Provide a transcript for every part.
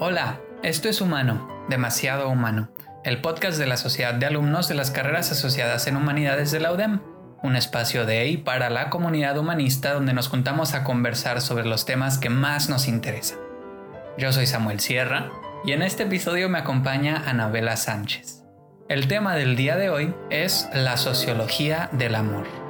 Hola, esto es Humano, demasiado humano, el podcast de la Sociedad de Alumnos de las Carreras Asociadas en Humanidades de la UDEM, un espacio de y para la comunidad humanista donde nos juntamos a conversar sobre los temas que más nos interesan. Yo soy Samuel Sierra y en este episodio me acompaña Anabela Sánchez. El tema del día de hoy es la sociología del amor.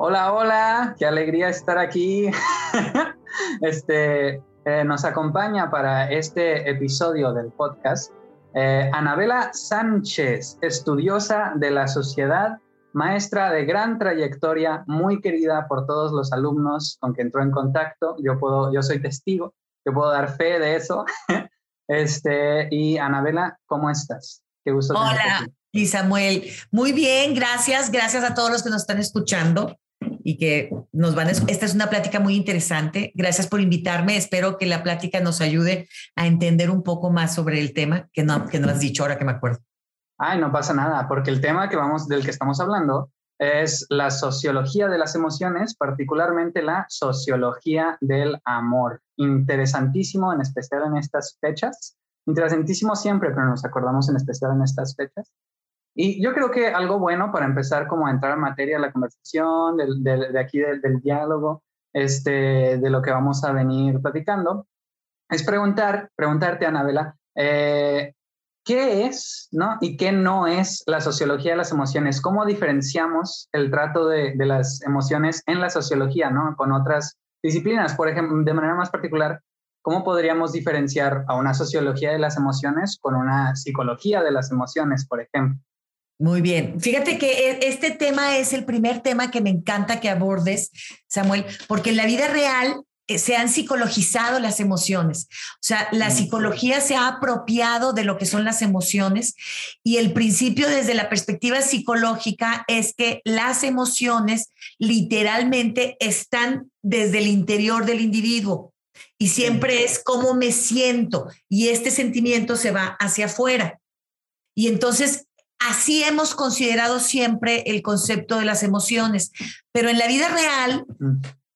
Hola, hola, qué alegría estar aquí. este, eh, nos acompaña para este episodio del podcast eh, Anabela Sánchez, estudiosa de la sociedad, maestra de gran trayectoria, muy querida por todos los alumnos con que entró en contacto. Yo, puedo, yo soy testigo, yo puedo dar fe de eso. este, y Anabela, ¿cómo estás? Qué gusto. Hola. Y Samuel, muy bien, gracias, gracias a todos los que nos están escuchando y que nos van a, esta es una plática muy interesante. Gracias por invitarme. Espero que la plática nos ayude a entender un poco más sobre el tema que no, que no has dicho ahora que me acuerdo. Ay, no pasa nada, porque el tema que vamos, del que estamos hablando es la sociología de las emociones, particularmente la sociología del amor. Interesantísimo, en especial en estas fechas. Interesantísimo siempre, pero nos acordamos en especial en estas fechas. Y yo creo que algo bueno para empezar como a entrar en materia, la conversación, de aquí del, diálogo, este, de lo que vamos a venir platicando, es preguntar, preguntarte, Anabela, eh, ¿qué es ¿no? y qué no es la sociología de las emociones? ¿Cómo diferenciamos el trato de, de las emociones en la sociología ¿no? con otras disciplinas? Por ejemplo, de manera más particular, ¿cómo podríamos diferenciar a una sociología de las emociones con una psicología de las emociones, por ejemplo? Muy bien. Fíjate que e, este tema es el primer tema que me encanta que abordes, Samuel, porque en la vida real eh, se han psicologizado las emociones. O sea, la psicología se ha apropiado de lo que son las emociones y el principio desde la perspectiva psicológica es que las emociones literalmente están desde el interior del individuo y siempre es cómo me siento y este sentimiento se va hacia afuera. Y entonces Así hemos considerado siempre el concepto de las emociones, pero en la vida real,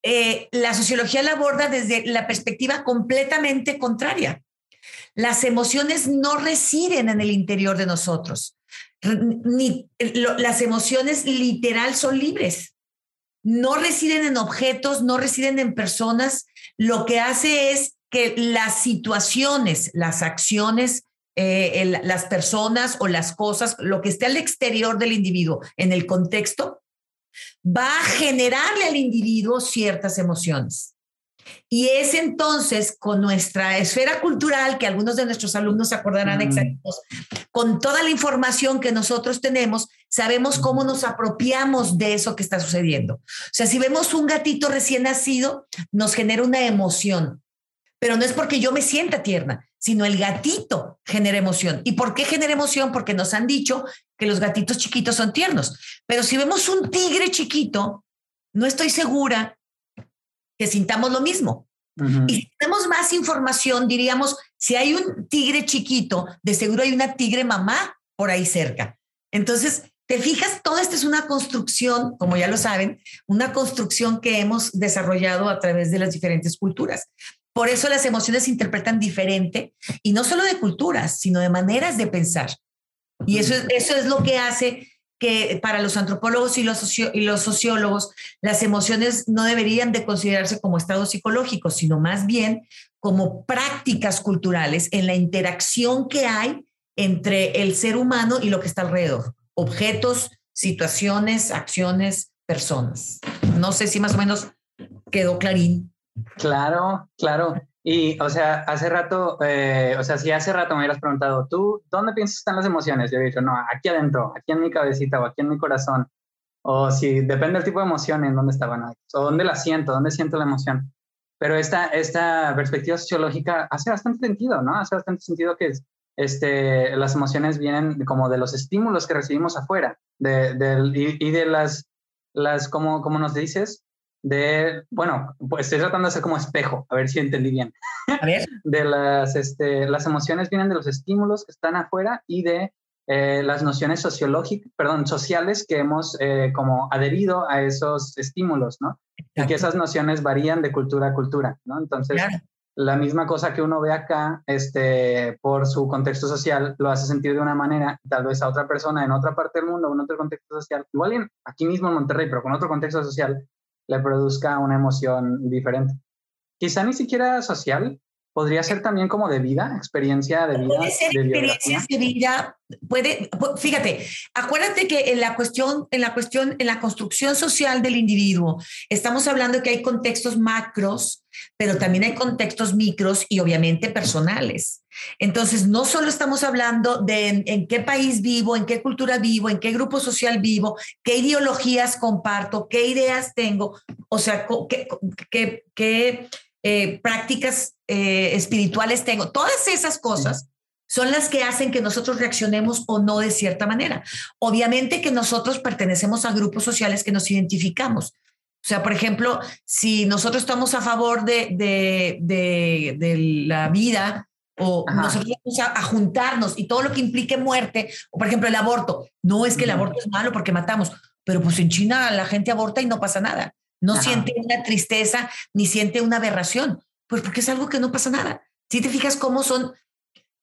eh, la sociología la aborda desde la perspectiva completamente contraria. Las emociones no residen en el interior de nosotros, ni las emociones literal son libres. No residen en objetos, no residen en personas. Lo que hace es que las situaciones, las acciones, eh, las personas o las cosas, lo que esté al exterior del individuo en el contexto, va a generarle al individuo ciertas emociones. Y es entonces con nuestra esfera cultural, que algunos de nuestros alumnos se acordarán mm. exactos, con toda la información que nosotros tenemos, sabemos cómo nos apropiamos de eso que está sucediendo. O sea, si vemos un gatito recién nacido, nos genera una emoción, pero no es porque yo me sienta tierna, sino el gatito genera emoción. ¿Y por qué genera emoción? Porque nos han dicho que los gatitos chiquitos son tiernos. Pero si vemos un tigre chiquito, no estoy segura que sintamos lo mismo. Y si tenemos más información, diríamos, si hay un tigre chiquito, de seguro hay una tigre mamá por ahí cerca. Entonces, te fijas, toda esta es una construcción, como ya lo saben, una construcción que hemos desarrollado a través de las diferentes culturas. Por eso las emociones se interpretan diferente y no solo de culturas, sino de maneras de pensar. Y eso es, eso es lo que hace que para los antropólogos y los, y los sociólogos las emociones no deberían de considerarse como estados psicológicos, sino más bien como prácticas culturales en la interacción que hay entre el ser humano y lo que está alrededor, objetos, situaciones, acciones, personas. No sé si más o menos quedó clarín. Claro, claro. Y, o sea, hace rato, eh, o sea, si hace rato me hubieras preguntado, ¿tú dónde piensas que están las emociones? Yo he dicho, no, aquí adentro, aquí en mi cabecita o aquí en mi corazón. O si depende del tipo de emoción en dónde estaban, o dónde la siento, dónde siento la emoción. Pero esta, esta perspectiva sociológica hace bastante sentido, ¿no? Hace bastante sentido que este, las emociones vienen como de los estímulos que recibimos afuera de, y, y, de las, las como, como nos dices, de, bueno, pues estoy tratando de hacer como espejo, a ver si entendí bien. De las, este, las emociones vienen de los estímulos que están afuera y de eh, las nociones sociológicas, perdón, sociales que hemos eh, como adherido a esos estímulos, ¿no? Y que esas nociones varían de cultura a cultura, ¿no? Entonces, la misma cosa que uno ve acá, este, por su contexto social, lo hace sentir de una manera, tal vez a otra persona en otra parte del mundo, en otro contexto social, igual en, aquí mismo en Monterrey, pero con otro contexto social, le produzca una emoción diferente. Quizá ni siquiera social, podría ser también como de vida, experiencia de vida. Puede ser experiencias de vida, puede, fíjate, acuérdate que en la cuestión, en la cuestión, en la construcción social del individuo, estamos hablando de que hay contextos macros, pero también hay contextos micros y obviamente personales. Entonces, no solo estamos hablando de en, qué país vivo, en qué cultura vivo, en qué grupo social vivo, qué ideologías comparto, qué ideas tengo, o sea, qué, qué, qué eh, prácticas eh, espirituales tengo. Todas esas cosas son las que hacen que nosotros reaccionemos o no de cierta manera. Obviamente que nosotros pertenecemos a grupos sociales que nos identificamos. O sea, por ejemplo, si nosotros estamos a favor de, de, de, la vida o nosotros vamos a, juntarnos y todo lo que implique muerte, o por ejemplo el aborto, no es que el aborto es malo porque matamos, pero pues en China la gente aborta y no pasa nada. No siente una tristeza ni siente una aberración, pues porque es algo que no pasa nada. Si te fijas cómo son,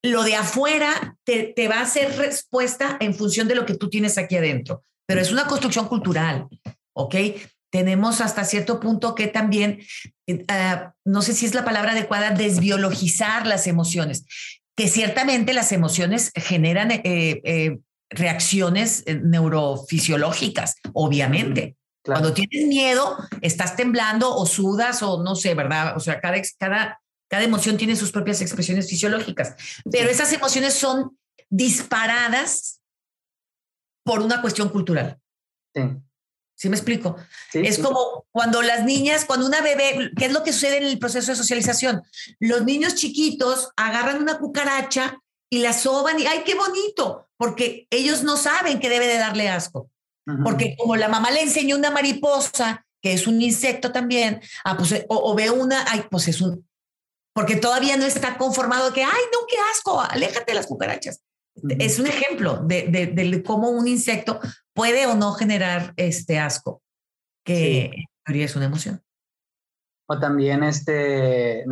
lo de afuera te, te va a hacer respuesta en función de lo que tú tienes aquí adentro, pero es una construcción cultural, ¿ok? Tenemos hasta cierto punto que también, eh, ah, no sé si es la palabra adecuada, desbiologizar las emociones, que ciertamente las emociones generan eh, eh, reacciones neurofisiológicas, obviamente. Cuando tienes miedo, estás temblando o sudas o no sé, ¿verdad? O sea, cada, cada, cada emoción tiene sus propias expresiones fisiológicas, pero esas emociones son disparadas por una cuestión cultural. Sí. ¿Sí me explico? es como cuando las niñas, cuando una bebé, ¿qué es lo que sucede en el proceso de socialización? Los niños chiquitos agarran una cucaracha y la soban y ¡ay, qué bonito! Porque ellos no saben que debe de darle asco. Porque como la mamá le enseñó una mariposa, que es un insecto también, ah, pues, o, ve una, ay, pues es un, porque todavía no está conformado que, ay, no, qué asco, aléjate de las cucarachas. Es un ejemplo de, de, cómo un insecto puede o no generar este asco, que es una emoción. O también este,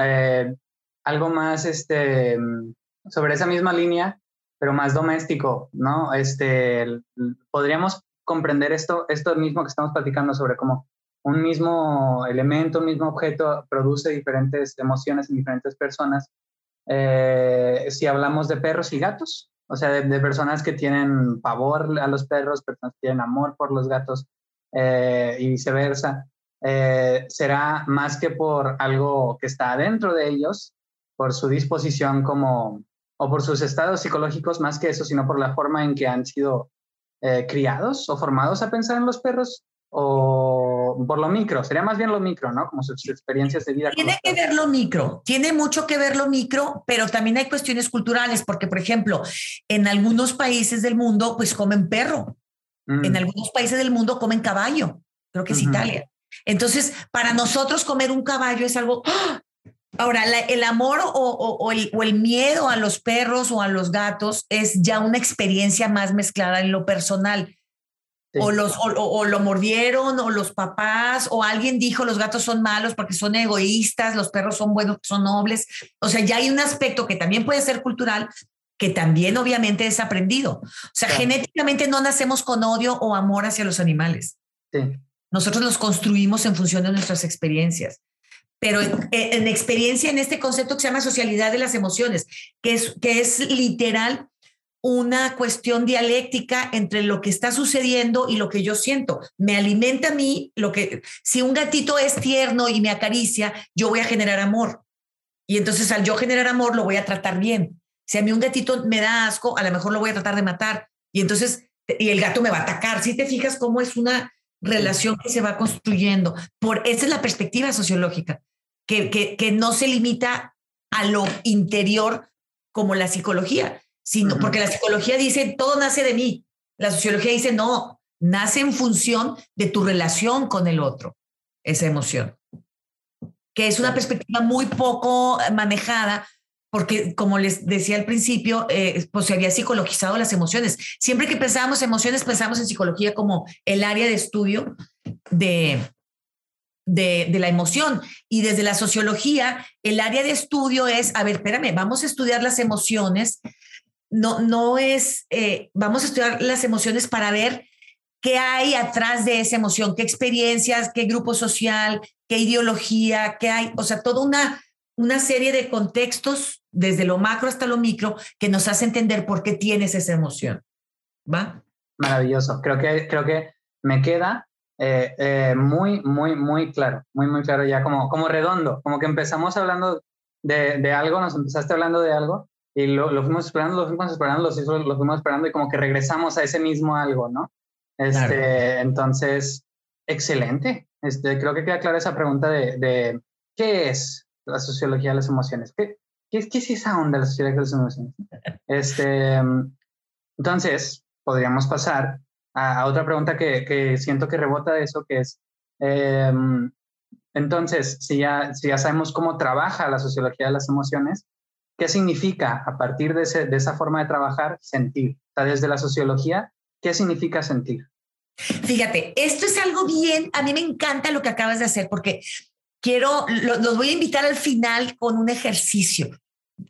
eh, algo más este, sobre esa misma línea, pero más doméstico, ¿no? Este, podríamos comprender esto, esto mismo que estamos platicando sobre cómo un mismo elemento, un mismo objeto produce diferentes emociones en diferentes personas. Eh, si hablamos de perros y gatos, o sea, de, personas que tienen pavor a los perros, personas que tienen amor por los gatos eh, y viceversa, eh, será más que por algo que está dentro de ellos, por su disposición como, o por sus estados psicológicos, más que eso, sino por la forma en que han sido eh, criados o formados a pensar en los perros o por lo micro, sería más bien lo micro, ¿no? Como sus experiencias de vida. Tiene que ver lo micro, tiene mucho que ver lo micro, pero también hay cuestiones culturales, porque por ejemplo, en algunos países del mundo, pues comen perro, en mm. algunos países del mundo comen caballo, creo que es Italia. Entonces, para nosotros comer un caballo es algo, ¡ah! Ahora, el amor o, el, miedo a los perros o a los gatos es ya una experiencia más mezclada en lo personal. O, los, o, lo mordieron, o los papás, o alguien dijo los gatos son malos porque son egoístas, los perros son buenos, son nobles. O sea, ya hay un aspecto que también puede ser cultural, que también obviamente es aprendido. O sea, genéticamente no nacemos con odio o amor hacia los animales. Nosotros los construimos en función de nuestras experiencias pero en, experiencia en este concepto que se llama socialidad de las emociones, que es, que es literal una cuestión dialéctica entre lo que está sucediendo y lo que yo siento. Me alimenta a mí lo que, si un gatito es tierno y me acaricia, yo voy a generar amor. Y entonces al yo generar amor lo voy a tratar bien. Si a mí un gatito me da asco, a lo mejor lo voy a tratar de matar. Y entonces, y el gato me va a atacar. Si te fijas cómo es una relación que se va construyendo. Por, esa es la perspectiva sociológica, que, que, no se limita a lo interior como la psicología, sino porque la psicología dice, todo nace de mí. La sociología dice, no, nace en función de tu relación con el otro, esa emoción. Que es una perspectiva muy poco manejada porque como les decía al principio, eh, pues se había psicologizado las emociones. Siempre que pensábamos emociones, pensábamos en psicología como el área de estudio de, de, la emoción. Y desde la sociología, el área de estudio es, a ver, espérame, vamos a estudiar las emociones. No, no es, eh, vamos a estudiar las emociones para ver qué hay atrás de esa emoción, qué experiencias, qué grupo social, qué ideología, qué hay, o sea, toda una, una serie de contextos, desde lo macro hasta lo micro, que nos hace entender por qué tienes esa emoción. ¿Va? Maravilloso. Creo que, creo que me queda eh, eh, muy, muy, muy claro, muy, muy claro, ya como, como redondo, como que empezamos hablando de, de algo, nos empezaste hablando de algo y lo, lo, fuimos esperando, lo fuimos esperando, lo, lo fuimos esperando y como que regresamos a ese mismo algo, ¿no? Este, Entonces, excelente. Este, creo que queda clara esa pregunta de, de, ¿qué es la sociología de las emociones? ¿Qué, qué, es esa onda de la sociología de las emociones? Este, entonces, podríamos pasar a, otra pregunta que, que, siento que rebota de eso, que es, em, entonces, si ya, si ya sabemos cómo trabaja la sociología de las emociones, ¿qué significa a partir de, ese, de esa forma de trabajar sentir? O sea, desde la sociología, ¿Qué significa sentir? Fíjate, esto es algo bien, a mí me encanta lo que acabas de hacer porque quiero, los voy a invitar al final con un ejercicio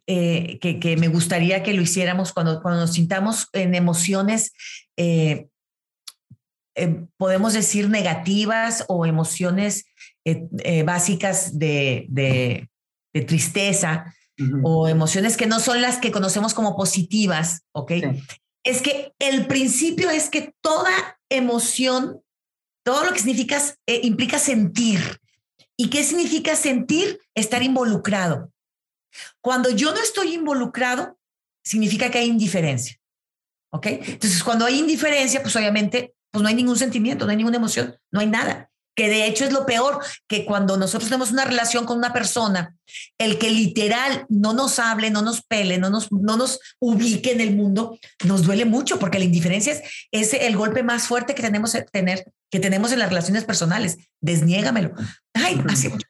eh, que, me gustaría que lo hiciéramos cuando, cuando nos sintamos en emociones, eh, eh, podemos decir negativas o emociones básicas de, tristeza. o emociones que no son las que conocemos como positivas, ¿ok? es que el principio es que toda emoción, todo lo que significa, implica sentir. ¿Y qué significa sentir? Estar involucrado. Cuando yo no estoy involucrado, significa que hay indiferencia. ¿Ok? Entonces, cuando hay indiferencia, pues obviamente, pues no hay ningún sentimiento, no hay ninguna emoción, no hay nada que de hecho es lo peor, que cuando nosotros tenemos una relación con una persona, el que literal no nos hable, no nos pele, no nos, no nos ubique en el mundo, nos duele mucho porque la indiferencia es, el golpe más fuerte que tenemos, que tener, que tenemos en las relaciones personales. Desniégamelo. Ay, hace mucho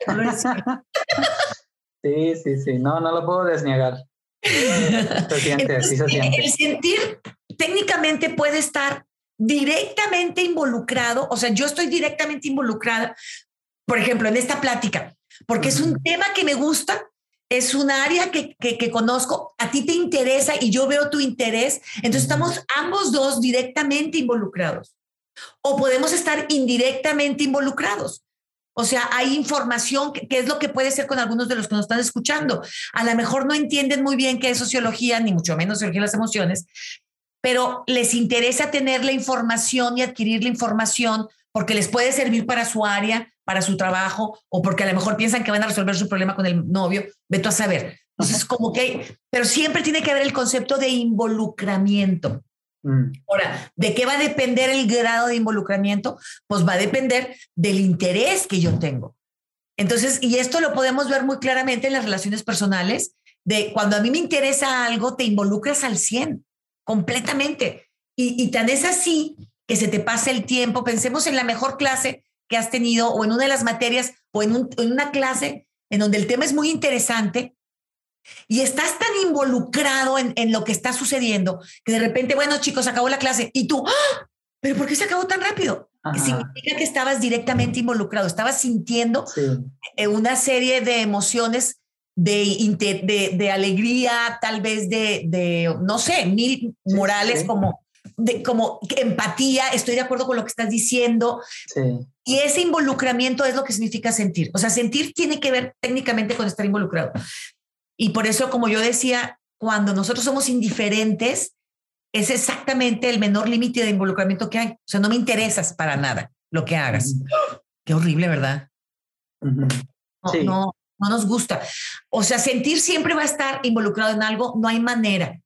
Sí, sí, sí, no, no lo puedo desniegar. Se siente, sí se siente. El sentir técnicamente puede estar directamente involucrado, o sea, yo estoy directamente involucrada, por ejemplo, en esta plática, porque es un tema que me gusta, es un área que, que, conozco, a ti te interesa y yo veo tu interés, entonces estamos ambos dos directamente involucrados. O podemos estar indirectamente involucrados. O sea, hay información que, que, es lo que puede ser con algunos de los que nos están escuchando. A lo mejor no entienden muy bien qué es sociología, ni mucho menos sociología de las emociones, pero les interesa tener la información y adquirir la información porque les puede servir para su área, para su trabajo, o porque a lo mejor piensan que van a resolver su problema con el novio, vete a saber. Entonces, como que, pero siempre tiene que haber el concepto de involucramiento. Mm. Ahora, ¿de qué va a depender el grado de involucramiento? Pues va a depender del interés que yo tengo. Entonces, y esto lo podemos ver muy claramente en las relaciones personales, de cuando a mí me interesa algo, te involucras al 100 completamente. Y, tan es así que se te pasa el tiempo. Pensemos en la mejor clase que has tenido o en una de las materias o en, una clase en donde el tema es muy interesante y estás tan involucrado en, lo que está sucediendo que de repente, bueno, chicos, acabó la clase y tú, ¡Ah! ¿pero por qué se acabó tan rápido? Significa que estabas directamente involucrado, estabas sintiendo eh, una serie de emociones de, de, alegría, tal vez de, no sé, mil morales como, de, como empatía, estoy de acuerdo con lo que estás diciendo. Y ese involucramiento es lo que significa sentir. O sea, sentir tiene que ver técnicamente con estar involucrado. Y por eso, como yo decía, cuando nosotros somos indiferentes, es exactamente el menor límite de involucramiento que hay. O sea, no me interesas para nada lo que hagas. Qué horrible, ¿verdad? no, no nos gusta. O sea, sentir siempre va a estar involucrado en algo, no hay manera.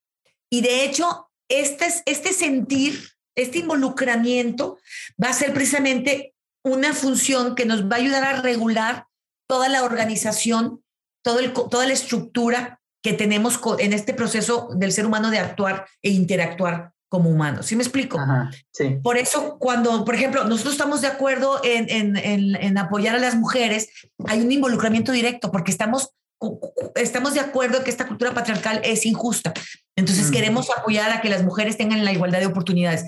Y de hecho, este, este sentir, este involucramiento va a ser precisamente una función que nos va a ayudar a regular toda la organización, todo el, toda la estructura que tenemos en este proceso del ser humano de actuar e interactuar como humanos. ¿Sí me explico? sí. Por eso, cuando, por ejemplo, nosotros estamos de acuerdo en, en, en, apoyar a las mujeres, hay un involucramiento directo porque estamos estamos de acuerdo que esta cultura patriarcal es injusta. Entonces queremos apoyar a que las mujeres tengan la igualdad de oportunidades.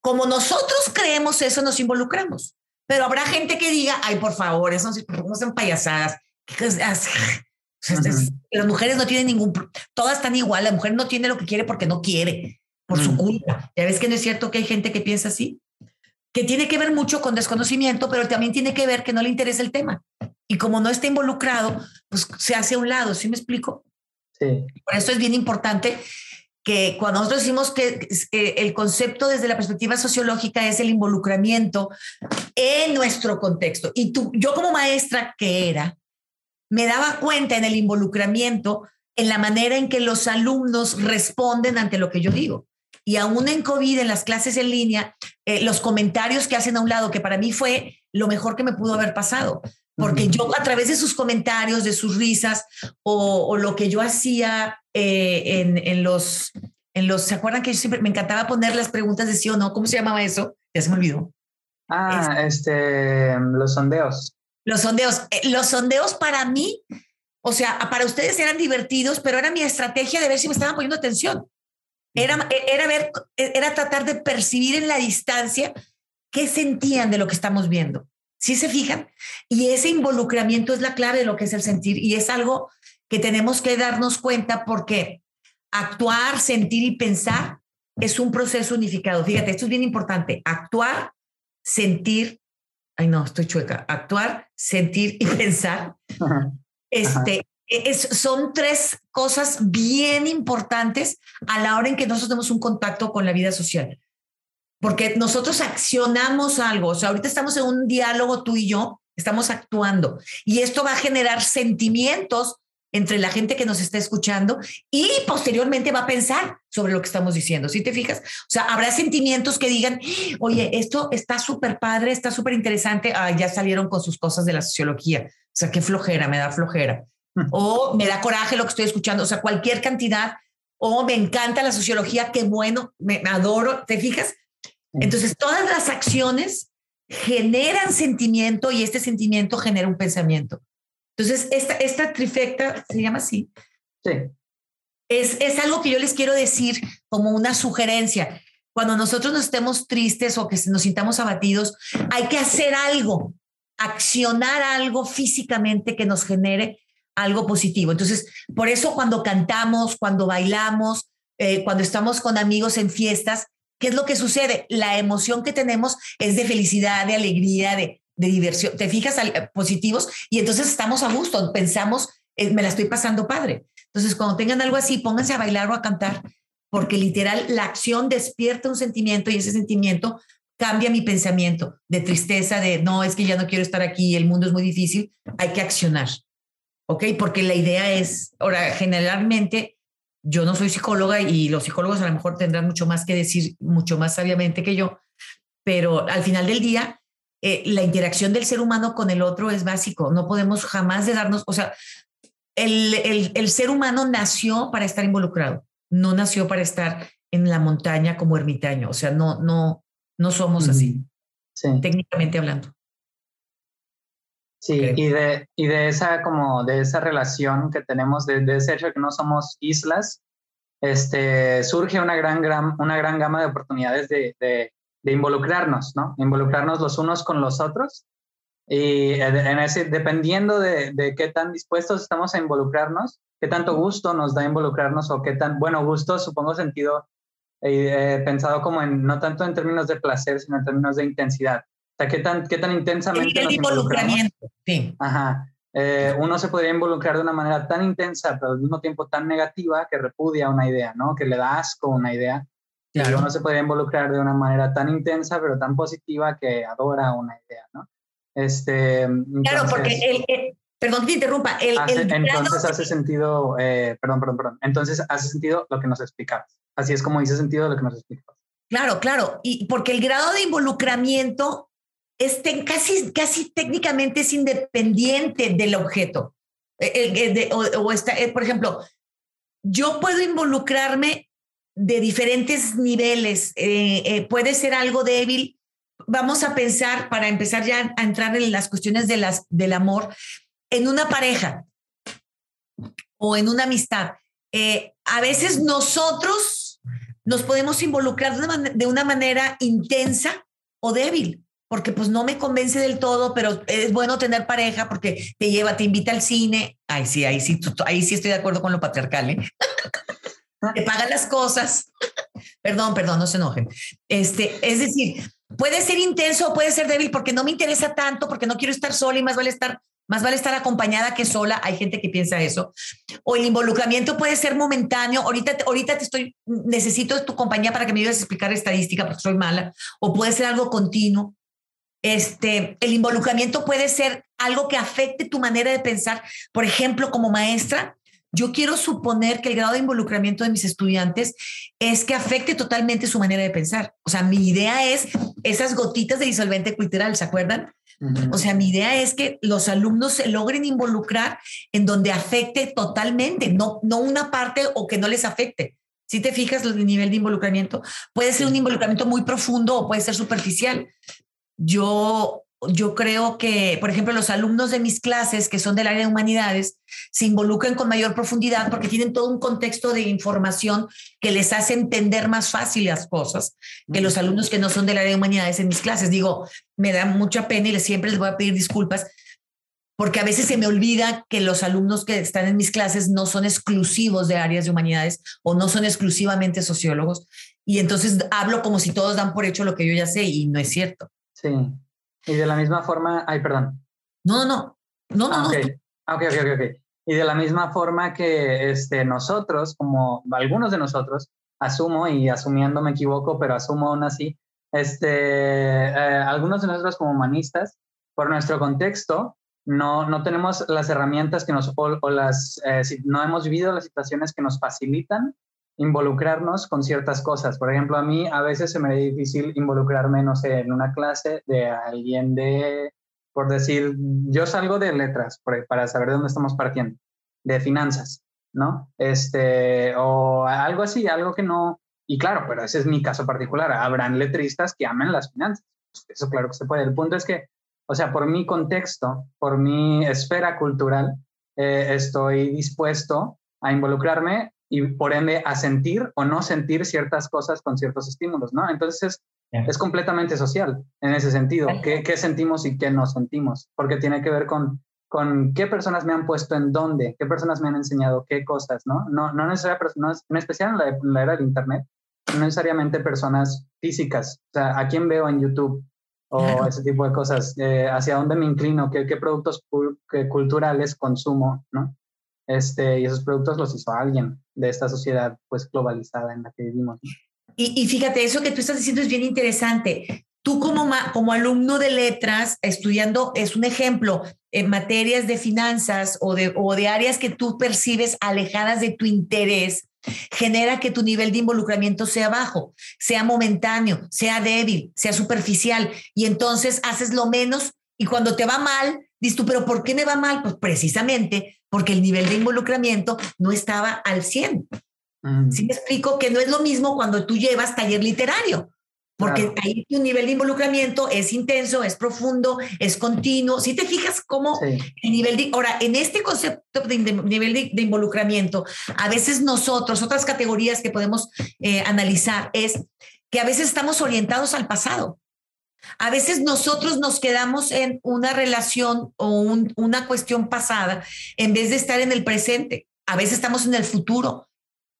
Como nosotros creemos eso, nos involucramos. Pero habrá gente que diga, ay, por favor, eso no son payasadas. Las mujeres no tienen ningún, todas están igual, la mujer no tiene lo que quiere porque no quiere, por su culpa. Ya ves que no es cierto que hay gente que piensa así, que tiene que ver mucho con desconocimiento, pero también tiene que ver que no le interesa el tema. Y como no está involucrado, pues se hace a un lado, ¿sí me explico? Sí. Por eso es bien importante que cuando nosotros decimos que, el concepto desde la perspectiva sociológica es el involucramiento en nuestro contexto. Y tú, yo como maestra que era, me daba cuenta en el involucramiento, en la manera en que los alumnos responden ante lo que yo digo. Y aún en COVID, en las clases en línea, eh, los comentarios que hacen a un lado, que para mí fue lo mejor que me pudo haber pasado, porque yo a través de sus comentarios, de sus risas o, lo que yo hacía eh, en, en, los, en los, ¿se acuerdan que yo siempre me encantaba poner las preguntas de sí o no? ¿Cómo se llamaba eso? Ya se me olvidó. Ah, este, los sondeos. Los sondeos. Eh, los sondeos para mí, o sea, para ustedes eran divertidos, pero era mi estrategia de ver si me estaban poniendo atención. Era, era ver, era tratar de percibir en la distancia qué sentían de lo que estamos viendo. ¿Sí se fijan? Y ese involucramiento es la clave de lo que es el sentir y es algo que tenemos que darnos cuenta porque actuar, sentir y pensar es un proceso unificado. Fíjate, esto es bien importante. Actuar, sentir ay no, estoy chueca, actuar, sentir y pensar. Este, es, son tres cosas bien importantes a la hora en que nosotros tenemos un contacto con la vida social. Porque nosotros accionamos algo, o sea, ahorita estamos en un diálogo tú y yo, estamos actuando y esto va a generar sentimientos entre la gente que nos está escuchando y posteriormente va a pensar sobre lo que estamos diciendo. ¿Sí te fijas? O sea, habrá sentimientos que digan, oye, esto está súper padre, está súper interesante. Ah, ya salieron con sus cosas de la sociología. O sea, qué flojera, me da flojera. O me da coraje lo que estoy escuchando. O sea, cualquier cantidad. O me encanta la sociología, qué bueno, me adoro. ¿Te fijas? Entonces, todas las acciones generan sentimiento y este sentimiento genera un pensamiento. Entonces, esta, esta trifecta se llama así. Sí. Es, es algo que yo les quiero decir como una sugerencia. Cuando nosotros nos estemos tristes o que nos sintamos abatidos, hay que hacer algo, accionar algo físicamente que nos genere algo positivo. Entonces, por eso cuando cantamos, cuando bailamos, eh, cuando estamos con amigos en fiestas, ¿qué es lo que sucede? La emoción que tenemos es de felicidad, de alegría, de, de diversión, te fijas al, positivos y entonces estamos a gusto, pensamos, eh, me la estoy pasando padre. Entonces, cuando tengan algo así, pónganse a bailar o a cantar, porque literal la acción despierta un sentimiento y ese sentimiento cambia mi pensamiento de tristeza, de no, es que ya no quiero estar aquí, el mundo es muy difícil, hay que accionar. ¿Ok? Porque la idea es, ahora, generalmente, yo no soy psicóloga y los psicólogos a lo mejor tendrán mucho más que decir, mucho más sabiamente que yo, pero al final del día, eh, la interacción del ser humano con el otro es básico. No podemos jamás de darnos, o sea, el, el, ser humano nació para estar involucrado, no nació para estar en la montaña como ermitaño. O sea, no, no, no somos así, técnicamente hablando. Sí, y de, y de esa como de esa relación que tenemos, de, de, ese hecho de que no somos islas, este, surge una gran, gran, una gran gama de oportunidades de, de, de involucrarnos, ¿no? Involucrarnos los unos con los otros. Y en ese, dependiendo de, de, qué tan dispuestos estamos a involucrarnos, qué tanto gusto nos da involucrarnos o qué tan, bueno, gusto supongo sentido eh, pensado como en, no tanto en términos de placer, sino en términos de intensidad. Sea, qué tan, qué tan intensamente el involucramiento, sí. Ajá. Eh, uno se podría involucrar de una manera tan intensa, pero al mismo tiempo tan negativa que repudia una idea, ¿no? Que le da asco una idea. Claro. uno se puede involucrar de una manera tan intensa, pero tan positiva que adora una idea, ¿no? Este, claro, porque el, perdón que te interrumpa. El, entonces hace sentido, eh, perdón, perdón, perdón. Entonces hace sentido lo que nos explicabas. Así es como dice sentido lo que nos explicabas. Claro, claro. Y porque el grado de involucramiento es casi, casi técnicamente es independiente del objeto. Eh, o, está, eh, por ejemplo, yo puedo involucrarme de diferentes niveles. Eh, eh, puede ser algo débil. Vamos a pensar, para empezar ya a entrar en las cuestiones de las, del amor, en una pareja. o en una amistad, eh, a veces nosotros nos podemos involucrar de una, manera intensa o débil, porque pues no me convence del todo, pero es bueno tener pareja porque te lleva, te invita al cine. Ay, sí, ahí sí, ahí sí estoy de acuerdo con lo patriarcal, ¿eh? te pagan las cosas. perdón, perdón, no se enojen. Este, es decir, puede ser intenso o puede ser débil porque no me interesa tanto, porque no quiero estar sola y más vale estar más vale estar acompañada que sola. Hay gente que piensa eso. O el involucramiento puede ser momentáneo. Ahorita, ahorita te estoy, necesito tu compañía para que me ayudes a explicar estadística porque soy mala. O puede ser algo continuo. Este, el involucramiento puede ser algo que afecte tu manera de pensar. Por ejemplo, como maestra, yo quiero suponer que el grado de involucramiento de mis estudiantes es que afecte totalmente su manera de pensar. O sea, mi idea es esas gotitas de disolvente cultural, ¿se acuerdan? O sea, mi idea es que los alumnos se logren involucrar en donde afecte totalmente, no, no una parte o que no les afecte. Si te fijas el nivel de involucramiento, puede ser un involucramiento muy profundo o puede ser superficial. Yo yo creo que, por ejemplo, los alumnos de mis clases que son del área de humanidades se involucran con mayor profundidad porque tienen todo un contexto de información que les hace entender más fácil las cosas que los alumnos que no son del área de humanidades en mis clases. Digo, me da mucha pena y les, siempre les voy a pedir disculpas porque a veces se me olvida que los alumnos que están en mis clases no son exclusivos de áreas de humanidades o no son exclusivamente sociólogos. Y entonces hablo como si todos dan por hecho lo que yo ya sé y no es cierto. Sí, y de la misma forma, ay, perdón. No, no, no, no, ah, okay. Ah, ok, ok, ok, ok. Y de la misma forma que este, nosotros, como algunos de nosotros, asumo, y asumiendo me equivoco, pero asumo aún así, este, eh, algunos de nosotros como humanistas, por nuestro contexto, no, no tenemos las herramientas que nos, o, las, eh, no hemos vivido las situaciones que nos facilitan involucrarnos con ciertas cosas. Por ejemplo, a mí a veces se me ve difícil involucrarme, no sé, en una clase de alguien de, por decir, yo salgo de letras para saber de dónde estamos partiendo, de finanzas, ¿no? Este, o algo así, algo que no, y claro, pero ese es mi caso particular, habrán letristas que amen las finanzas, eso claro que se puede. El punto es que, o sea, por mi contexto, por mi esfera cultural, eh, estoy dispuesto a involucrarme y por ende a sentir o no sentir ciertas cosas con ciertos estímulos, ¿no? Entonces es, completamente social en ese sentido, ¿Qué, ¿Qué, sentimos y qué no sentimos, porque tiene que ver con, con qué personas me han puesto en dónde, qué personas me han enseñado qué cosas, ¿no? No, no necesariamente, en especial en la, era del Internet, no necesariamente personas físicas, o sea, a quién veo en YouTube o ese tipo de cosas, eh, hacia dónde me inclino, qué, qué productos culturales consumo, ¿no? Este, y esos productos los hizo alguien de esta sociedad pues globalizada en la que vivimos. Y, fíjate, eso que tú estás diciendo es bien interesante. Tú como, como alumno de letras, estudiando, es un ejemplo, en materias de finanzas o de, o de áreas que tú percibes alejadas de tu interés, genera que tu nivel de involucramiento sea bajo, sea momentáneo, sea débil, sea superficial. Y entonces haces lo menos y cuando te va mal, dices tú, pero ¿por qué me va mal? Pues precisamente porque el nivel de involucramiento no estaba al 100. Mm. Sí me explico que no es lo mismo cuando tú llevas taller literario, porque ahí tu nivel de involucramiento es intenso, es profundo, es continuo. Si te fijas cómo el nivel de... Ahora, en este concepto de, nivel de, involucramiento, a veces nosotros, otras categorías que podemos eh, analizar es que a veces estamos orientados al pasado. A veces nosotros nos quedamos en una relación o una cuestión pasada en vez de estar en el presente. A veces estamos en el futuro.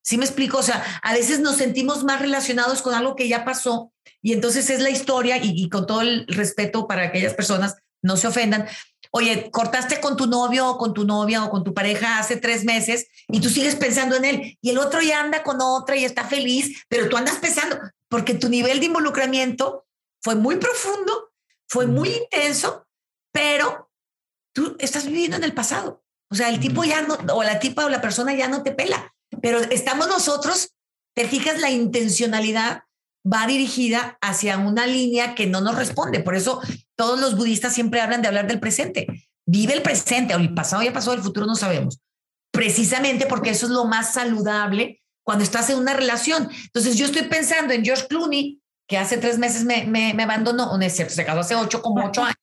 ¿Sí me explico? O sea, a veces nos sentimos más relacionados con algo que ya pasó y entonces es la historia y, con todo el respeto para aquellas personas, no se ofendan. Oye, cortaste con tu novio o con tu novia o con tu pareja hace tres meses y tú sigues pensando en él y el otro ya anda con otra y está feliz, pero tú andas pensando porque tu nivel de involucramiento fue muy profundo, fue muy intenso, pero tú estás viviendo en el pasado. O sea, el tipo ya no, o la tipa o la persona ya no te pela, pero estamos nosotros, te fijas, la intencionalidad va dirigida hacia una línea que no nos responde. Por eso todos los budistas siempre hablan de hablar del presente. Vive el presente, o el pasado ya pasó, el futuro no sabemos. Precisamente porque eso es lo más saludable cuando estás en una relación. Entonces yo estoy pensando en George Clooney que hace tres meses me, me, me abandonó, no es cierto, se casó hace ocho, como ocho años.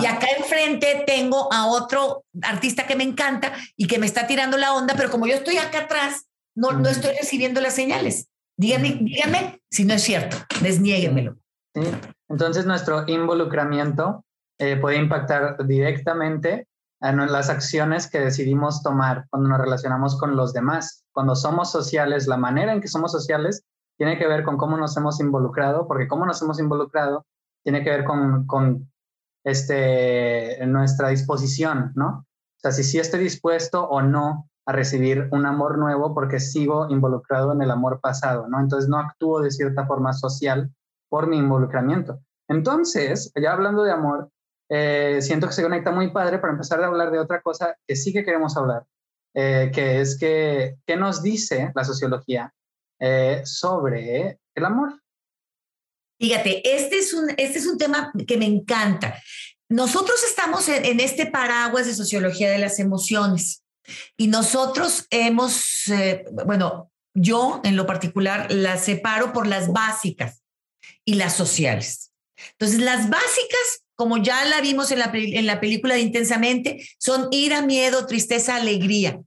Y acá enfrente tengo a otro artista que me encanta y que me está tirando la onda, pero como yo estoy acá atrás, no, no estoy recibiendo las señales. Dígame, dígame si no es cierto, desniéguemelo. Sí. Entonces nuestro involucramiento eh, puede impactar directamente en las acciones que decidimos tomar cuando nos relacionamos con los demás. Cuando somos sociales, la manera en que somos sociales tiene que ver con cómo nos hemos involucrado, porque cómo nos hemos involucrado tiene que ver con, con este, nuestra disposición, ¿no? O sea, si sí estoy dispuesto o no a recibir un amor nuevo porque sigo involucrado en el amor pasado, ¿no? Entonces no actúo de cierta forma social por mi involucramiento. Entonces, ya hablando de amor, eh, siento que se conecta muy padre para empezar a hablar de otra cosa que sí que queremos hablar, eh, que es que, ¿qué nos dice la sociología eh, sobre el amor? Fíjate, este es, un, este es un tema que me encanta. Nosotros estamos en, este paraguas de sociología de las emociones y nosotros hemos, eh, bueno, yo en lo particular las separo por las básicas y las sociales. Entonces, las básicas, como ya la vimos en la, en la película de Intensamente, son ira, miedo, tristeza, alegría.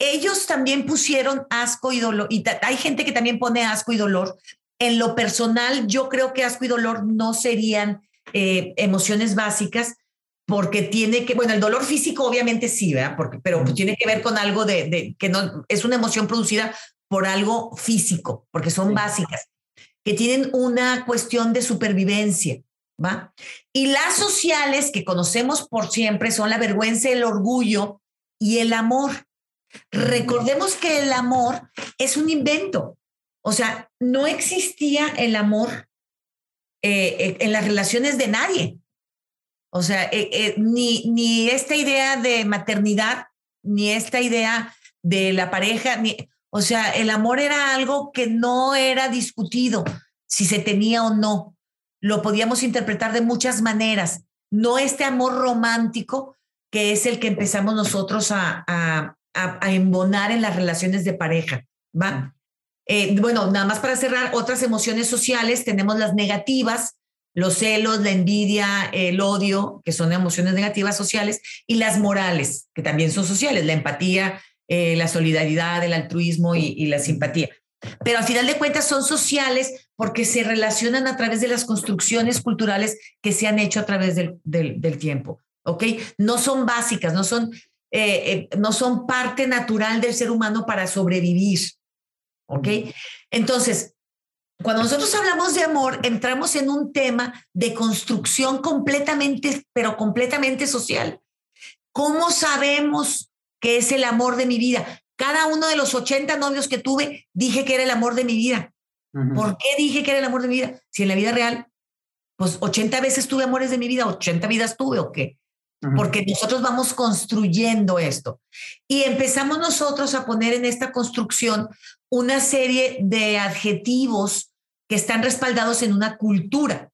Ellos también pusieron asco y dolor, y hay gente que también pone asco y dolor, en lo personal, yo creo que asco y dolor no serían eh, emociones básicas porque tiene que, bueno, el dolor físico obviamente sí, ¿verdad? Porque, pero tiene que ver con algo de, que no es una emoción producida por algo físico, porque son básicas, que tienen una cuestión de supervivencia, ¿va? Y las sociales que conocemos por siempre son la vergüenza, el orgullo y el amor. Recordemos que el amor es un invento. O sea, no existía el amor eh, eh, en las relaciones de nadie. O sea, eh, ni, ni esta idea de maternidad, ni esta idea de la pareja, ni, o sea, el amor era algo que no era discutido si se tenía o no. Lo podíamos interpretar de muchas maneras. No este amor romántico que es el que empezamos nosotros a, a, a embonar en las relaciones de pareja. ¿va? Eh, bueno, nada más para cerrar, otras emociones sociales, tenemos las negativas, los celos, la envidia, el odio, que son emociones negativas sociales, y las morales, que también son sociales, la empatía, eh, la solidaridad, el altruismo y, la simpatía. Pero al final de cuentas son sociales porque se relacionan a través de las construcciones culturales que se han hecho a través del, del, tiempo. ¿Ok? No son básicas, no son, eh, no son parte natural del ser humano para sobrevivir. ¿Ok? Entonces, cuando nosotros hablamos de amor, entramos en un tema de construcción completamente, pero completamente social. ¿Cómo sabemos que es el amor de mi vida? Cada uno de los 80 novios que tuve, dije que era el amor de mi vida. ¿Por qué dije que era el amor de mi vida? Si en la vida real, pues 80 veces tuve amores de mi vida, 80 vidas tuve o qué porque nosotros vamos construyendo esto. Y empezamos nosotros a poner en esta construcción una serie de adjetivos que están respaldados en una cultura.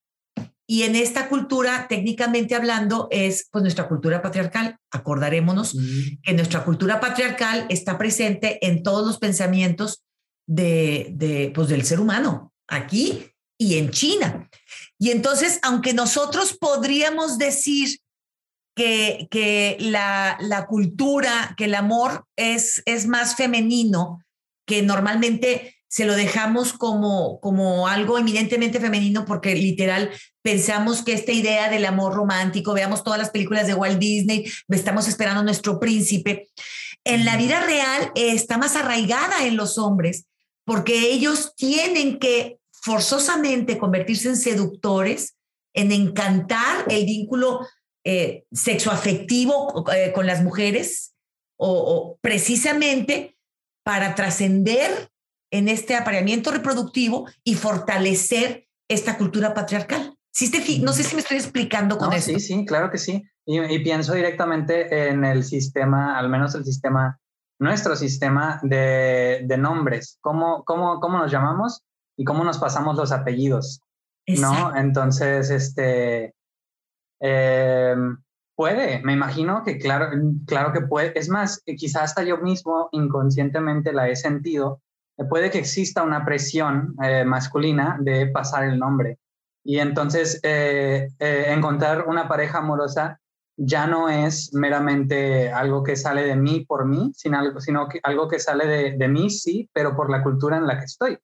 Y en esta cultura, técnicamente hablando, es pues nuestra cultura patriarcal. Acordarémonos que nuestra cultura patriarcal está presente en todos los pensamientos de, de, pues, del ser humano, aquí y en China. Y entonces, aunque nosotros podríamos decir que, que la, la, cultura, que el amor es, es más femenino, que normalmente se lo dejamos como, como algo eminentemente femenino porque literal pensamos que esta idea del amor romántico, veamos todas las películas de Walt Disney, estamos esperando a nuestro príncipe, en la vida real está más arraigada en los hombres porque ellos tienen que forzosamente convertirse en seductores, en encantar el vínculo eh, sexoafectivo eh, con las mujeres o, precisamente para trascender en este apareamiento reproductivo y fortalecer esta cultura patriarcal. no sé si me estoy explicando con eso. Sí, sí, claro que sí. Y, pienso directamente en el sistema, al menos el sistema, nuestro sistema de, nombres. ¿Cómo, cómo, ¿Cómo nos llamamos y cómo nos pasamos los apellidos? ¿No? Entonces, este, Em, puede, me imagino que claro, claro que puede. Es más, quizás hasta yo mismo inconscientemente la he sentido. puede que exista una presión eh, masculina de pasar el nombre. Y entonces eh, eh, encontrar una pareja amorosa ya no es meramente algo que sale de mí por mí, sino algo, sino que, algo que sale de, de mí, sí, pero por la cultura en la que estoy,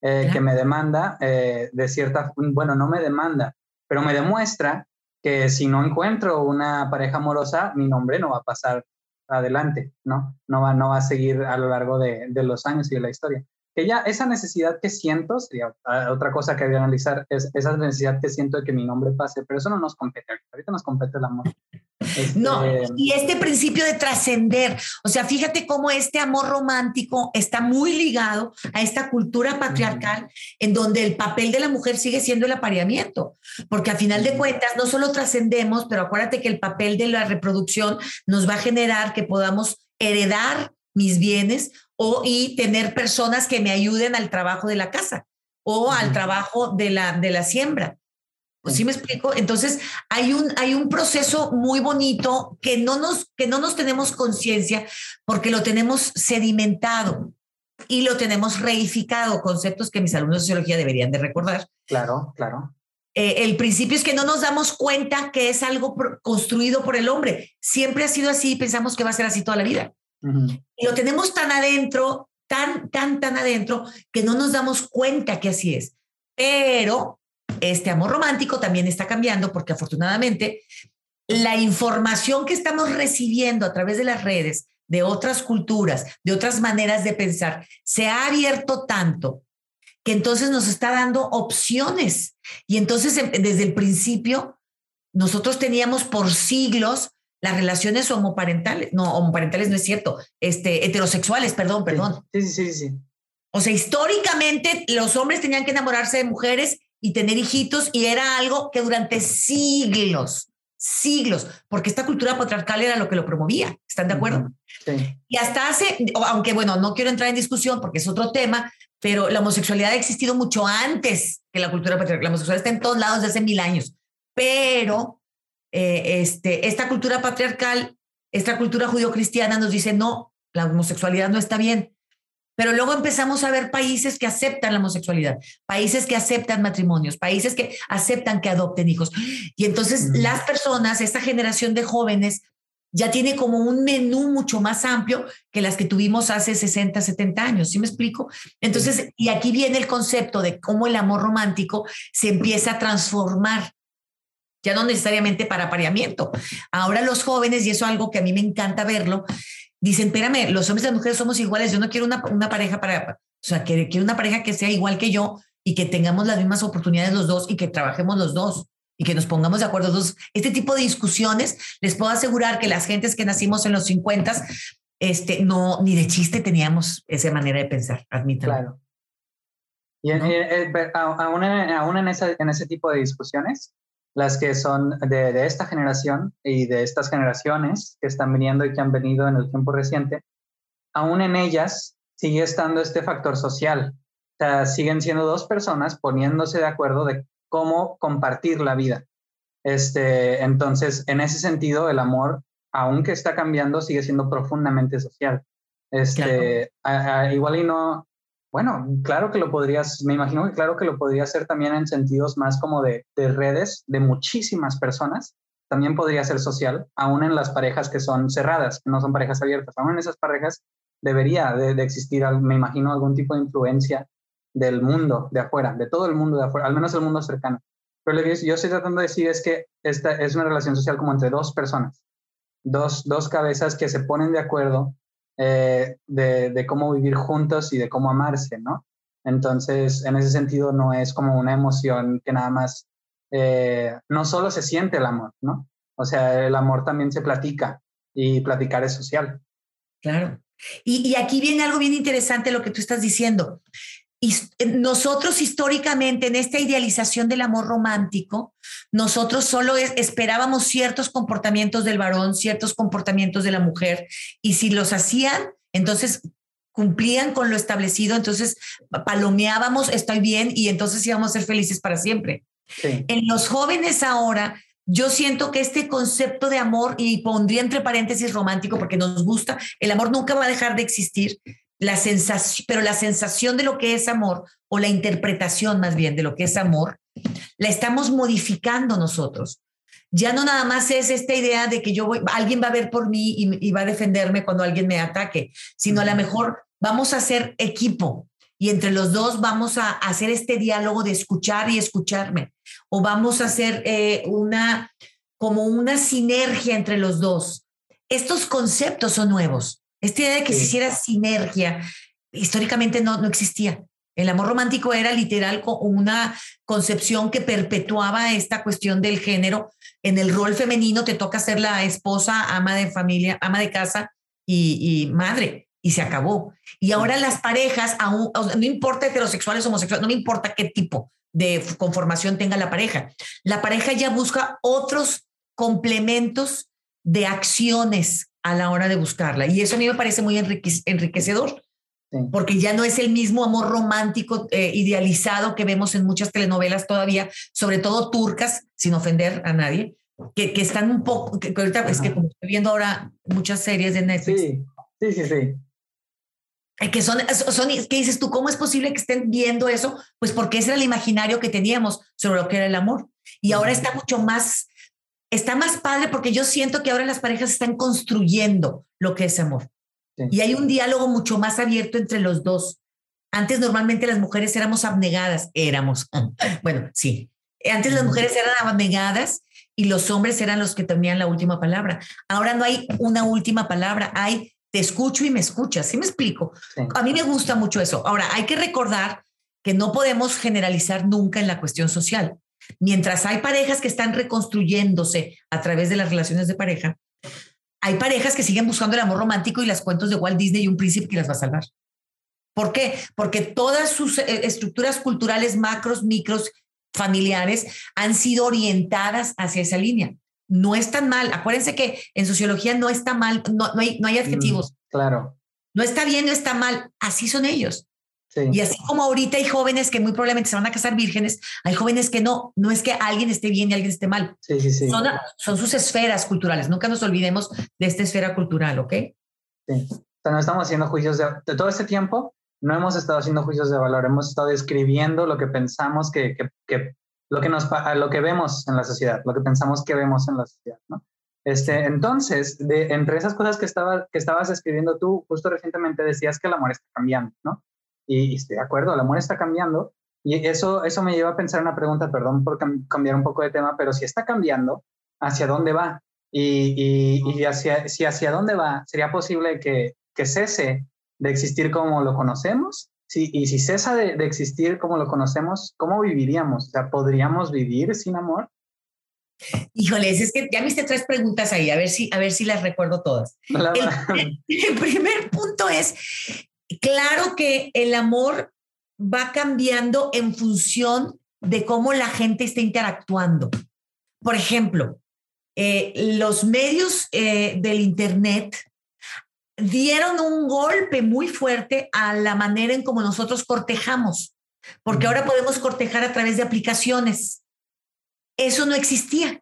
eh, que me demanda de cierta, bueno, no me demanda, pero me demuestra que si no encuentro una pareja amorosa, mi nombre no va a pasar adelante, ¿no? No va, no va a seguir a lo largo de, de los años y de la historia que ya esa necesidad que siento, sería otra cosa que había analizar, es esa necesidad que siento de que mi nombre pase, pero eso no nos compete, ahorita nos compete el amor. No, este, y este principio de trascender, o sea, fíjate cómo este amor romántico está muy ligado a esta cultura patriarcal en donde el papel de la mujer sigue siendo el apareamiento, porque a final de cuentas no solo trascendemos, pero acuérdate que el papel de la reproducción nos va a generar que podamos heredar mis bienes o y tener personas que me ayuden al trabajo de la casa o al trabajo de la, de la siembra. Pues sí me explico. Entonces hay un, hay un proceso muy bonito que no nos, que no nos tenemos conciencia porque lo tenemos sedimentado y lo tenemos reificado, conceptos que mis alumnos de sociología deberían de recordar. Claro, claro. Eh, el principio es que no nos damos cuenta que es algo construido por el hombre. Siempre ha sido así y pensamos que va a ser así toda la vida. Lo tenemos tan adentro, tan, tan, tan adentro, que no nos damos cuenta que así es. Pero este amor romántico también está cambiando porque afortunadamente la información que estamos recibiendo a través de las redes, de otras culturas, de otras maneras de pensar, se ha abierto tanto que entonces nos está dando opciones. Y entonces em, desde el principio, nosotros teníamos por siglos las relaciones homoparentales, no, homoparentales no es cierto, este, heterosexuales, perdón, perdón. Sí, sí, sí, sí. O sea, históricamente los hombres tenían que enamorarse de mujeres y tener hijitos y era algo que durante siglos, siglos, porque esta cultura patriarcal era lo que lo promovía, ¿están de acuerdo? Sí. Y hasta hace, aunque bueno, no quiero entrar en discusión porque es otro tema, pero la homosexualidad ha existido mucho antes que la cultura patriarcal. La homosexualidad está en todos lados desde hace mil años, pero eh, este, esta cultura patriarcal, esta cultura judío-cristiana nos dice, no, la homosexualidad no está bien. Pero luego empezamos a ver países que aceptan la homosexualidad, países que aceptan matrimonios, países que aceptan que adopten hijos. Y entonces las personas, esta generación de jóvenes, ya tiene como un menú mucho más amplio que las que tuvimos hace 60, 70 años. ¿Sí me explico? Entonces, y aquí viene el concepto de cómo el amor romántico se empieza a transformar ya no necesariamente para apareamiento. Ahora los jóvenes, y eso es algo que a mí me encanta verlo, dicen, espérame, los hombres y las mujeres somos iguales, yo no quiero una, pareja para, o sea, que quiero una pareja que sea igual que yo y que tengamos las mismas oportunidades los dos y que trabajemos los dos y que nos pongamos de acuerdo los dos. Este tipo de discusiones, les puedo asegurar que las gentes que nacimos en los 50, este, no, ni de chiste teníamos esa manera de pensar, admítanlo. Claro. Y eh, aún, aún en, esa, en ese tipo de discusiones, las que son de, esta generación y de estas generaciones que están viniendo y que han venido en el tiempo reciente, aún en ellas sigue estando este factor social. O sea, siguen siendo dos personas poniéndose de acuerdo de cómo compartir la vida. Este, entonces, en ese sentido, el amor, aunque está cambiando, sigue siendo profundamente social. Este, igual y no, bueno, claro que lo podrías, me imagino que claro que lo podría hacer también en sentidos más como de, redes de muchísimas personas. También podría ser social, aún en las parejas que son cerradas, que no son parejas abiertas. Aún en esas parejas debería de, existir, me imagino, algún tipo de influencia del mundo de afuera, de todo el mundo de afuera, al menos el mundo cercano. Pero lo que yo estoy tratando de decir es que esta es una relación social como entre dos personas, dos, dos cabezas que se ponen de acuerdo eh, de, cómo vivir juntos y de cómo amarse, ¿no? Entonces, en ese sentido, no es como una emoción que nada más, eh, no solo se siente el amor, ¿no? O sea, el amor también se platica y platicar es social. Claro. Y, y aquí viene algo bien interesante lo que tú estás diciendo. Eh, nosotros históricamente en esta idealización del amor romántico, nosotros solo esperábamos ciertos comportamientos del varón, ciertos comportamientos de la mujer, y si los hacían, entonces cumplían con lo establecido, entonces palomeábamos, estoy bien, y entonces íbamos a ser felices para siempre. En los jóvenes ahora, yo siento que este concepto de amor, y pondría entre paréntesis romántico porque nos gusta, el amor nunca va a dejar de existir, la sensación, pero la sensación de lo que es amor o la interpretación más bien de lo que es amor la estamos modificando nosotros. Ya no nada más es esta idea de que yo voy, alguien va a ver por mí y, va a defenderme cuando alguien me ataque, sino a lo mejor vamos a ser equipo y entre los dos vamos a hacer este diálogo de escuchar y escucharme, o vamos a hacer eh, una, como una sinergia entre los dos. Estos conceptos son nuevos. Esta idea de que se hiciera sinergia, históricamente no, no existía. El amor romántico era literal una concepción que perpetuaba esta cuestión del género. En el rol femenino te toca ser la esposa, ama de familia, ama de casa y, madre, y se acabó. Y ahora las parejas, aún, no importa heterosexuales, homosexuales, no me importa qué tipo de conformación tenga la pareja. La pareja ya busca otros complementos de acciones a la hora de buscarla. Y eso a mí me parece muy enriquecedor porque ya no es el mismo amor romántico eh, idealizado que vemos en muchas telenovelas todavía, sobre todo turcas, sin ofender a nadie, que, que están un poco, que, ahorita es que como estoy viendo ahora muchas series de Netflix. Sí, sí, sí, sí. Eh, que son, son, ¿qué dices tú? ¿Cómo es posible que estén viendo eso? Pues porque ese era el imaginario que teníamos sobre lo que era el amor. Y ahora está mucho más, está más padre porque yo siento que ahora las parejas están construyendo lo que es amor. Y hay un diálogo mucho más abierto entre los dos. Antes normalmente las mujeres éramos abnegadas, éramos, bueno, sí. Antes las mujeres eran abnegadas y los hombres eran los que tenían la última palabra. Ahora no hay una última palabra, hay te escucho y me escuchas. ¿Sí me explico? A mí me gusta mucho eso. Ahora, hay que recordar que no podemos generalizar nunca en la cuestión social. Mientras hay parejas que están reconstruyéndose a través de las relaciones de pareja, hay parejas que siguen buscando el amor romántico y las cuentos de Walt Disney y un príncipe que las va a salvar. ¿Por qué? Porque todas sus eh, estructuras culturales, macros, micros, familiares, han sido orientadas hacia esa línea. No es tan mal. Acuérdense que en sociología no está mal, no, hay, no hay adjetivos. Mm, claro. No está bien, no está mal. Así son ellos. Y así como ahorita hay jóvenes que muy probablemente se van a casar vírgenes, hay jóvenes que no, no es que alguien esté bien y alguien esté mal. Sí, sí, sí. Son, son, sus esferas culturales. Nunca nos olvidemos de esta esfera cultural, ¿ok? Sí. O sea, no estamos haciendo juicios de, de todo este tiempo, no hemos estado haciendo juicios de valor, hemos estado describiendo lo que pensamos que, que, que lo que nos lo que vemos en la sociedad, lo que pensamos que vemos en la sociedad, ¿no? Este, entonces, de, entre esas cosas que, estaba, que estabas escribiendo tú, justo recientemente decías que el amor está cambiando, ¿no? Y, estoy de acuerdo, el amor está cambiando. Y eso, eso me lleva a pensar una pregunta, perdón por cambiar un poco de tema, pero si está cambiando, ¿hacia dónde va? Y, y, hacia, si hacia dónde va, ¿sería posible que, que cese de existir como lo conocemos? Sí, y si cesa de, de, existir como lo conocemos, ¿cómo viviríamos? O sea, ¿podríamos vivir sin amor? Híjoles, es que ya hice tres preguntas ahí, a ver si, a ver si las recuerdo todas. el, primer punto es, Claro que el amor va cambiando en función de cómo la gente está interactuando. Por ejemplo, eh, los medios eh, del Internet dieron un golpe muy fuerte a la manera en cómo nosotros cortejamos, porque ahora podemos cortejar a través de aplicaciones. Eso no existía.